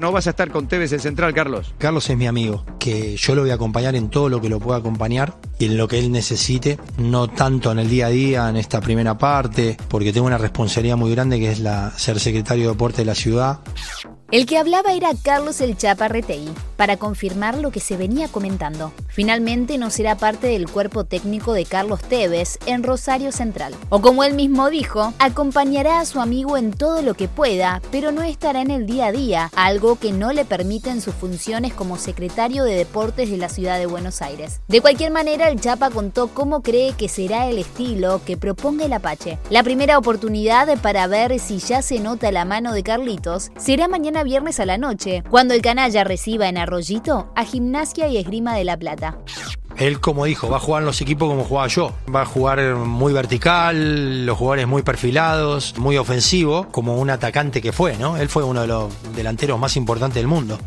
No vas a estar con Tevez en Central, Carlos. Carlos es mi amigo, que yo lo voy a acompañar en todo lo que lo pueda acompañar y en lo que él necesite, no tanto en el día a día, en esta primera parte, porque tengo una responsabilidad muy grande que es la ser secretario de deporte de la ciudad. El que hablaba era Carlos El Chaparretei, para confirmar lo que se venía comentando. Finalmente no será parte del cuerpo técnico de Carlos Tevez en Rosario Central. O como él mismo dijo, acompañará a su amigo en todo lo que pueda, pero no estará en el día a día, algo que no le permiten sus funciones como secretario de deportes de la ciudad de Buenos Aires. De cualquier manera, el Chapa contó cómo cree que será el estilo que proponga el Apache. La primera oportunidad para ver si ya se nota la mano de Carlitos será mañana viernes a la noche, cuando el canalla reciba en Arroyito a Gimnasia y Esgrima de la Plata. Él, como dijo, va a jugar en los equipos como jugaba yo. Va a jugar muy vertical, los jugadores muy perfilados, muy ofensivo, como un atacante que fue, ¿no? Él fue uno de los delanteros más importantes del mundo.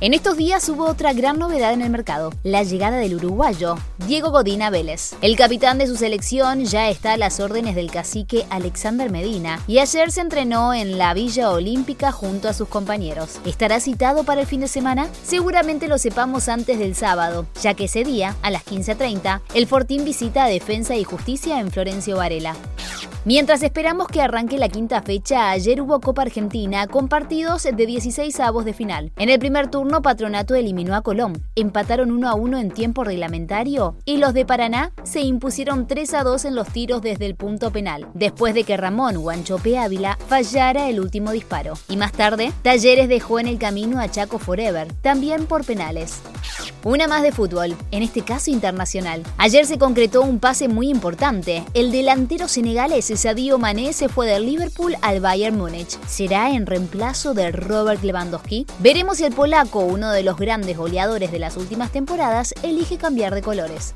En estos días hubo otra gran novedad en el mercado, la llegada del uruguayo, Diego Godina Vélez. El capitán de su selección ya está a las órdenes del cacique Alexander Medina y ayer se entrenó en la Villa Olímpica junto a sus compañeros. ¿Estará citado para el fin de semana? Seguramente lo sepamos antes del sábado, ya que ese día, las 15.30, el Fortín visita a Defensa y Justicia en Florencio Varela. Mientras esperamos que arranque la quinta fecha, ayer hubo Copa Argentina con partidos de 16 avos de final. En el primer turno, Patronato eliminó a Colón, empataron 1 a 1 en tiempo reglamentario y los de Paraná se impusieron 3 a 2 en los tiros desde el punto penal, después de que Ramón Guanchope Ávila fallara el último disparo. Y más tarde, Talleres dejó en el camino a Chaco Forever, también por penales. Una más de fútbol, en este caso internacional. Ayer se concretó un pase muy importante. El delantero senegalés Sadio Mané se fue del Liverpool al Bayern Múnich. ¿Será en reemplazo de Robert Lewandowski? Veremos si el polaco, uno de los grandes goleadores de las últimas temporadas, elige cambiar de colores.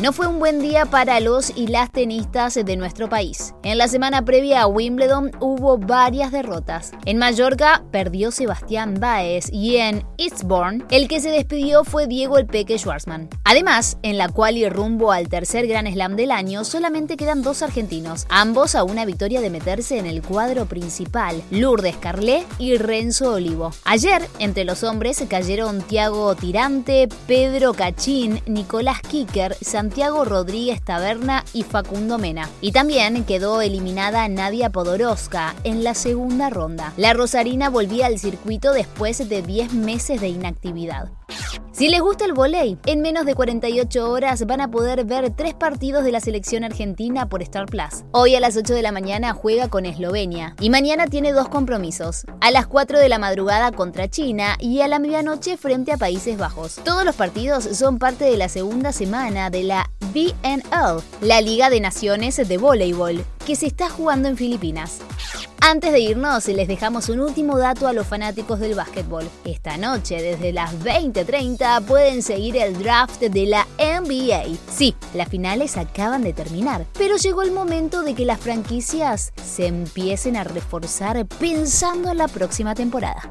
No fue un buen día para los y las tenistas de nuestro país. En la semana previa a Wimbledon hubo varias derrotas. En Mallorca perdió Sebastián Baez y en Eastbourne el que se despidió fue Diego El Peque Schwarzman. Además, en la cual y rumbo al tercer Gran Slam del año solamente quedan dos argentinos, ambos a una victoria de meterse en el cuadro principal, Lourdes Carlé y Renzo Olivo. Ayer, entre los hombres cayeron Tiago Tirante, Pedro Cachín, Nicolás Kicker, Santiago Santiago Rodríguez Taberna y Facundo Mena. Y también quedó eliminada Nadia Podoroska en la segunda ronda. La Rosarina volvía al circuito después de 10 meses de inactividad. Si les gusta el volei, en menos de 48 horas van a poder ver tres partidos de la selección argentina por Star Plus. Hoy a las 8 de la mañana juega con Eslovenia y mañana tiene dos compromisos. A las 4 de la madrugada contra China y a la medianoche frente a Países Bajos. Todos los partidos son parte de la segunda semana de la BNL, la Liga de Naciones de Voleibol, que se está jugando en Filipinas. Antes de irnos, les dejamos un último dato a los fanáticos del básquetbol. Esta noche, desde las 20:30, pueden seguir el draft de la NBA. Sí, las finales acaban de terminar, pero llegó el momento de que las franquicias se empiecen a reforzar pensando en la próxima temporada.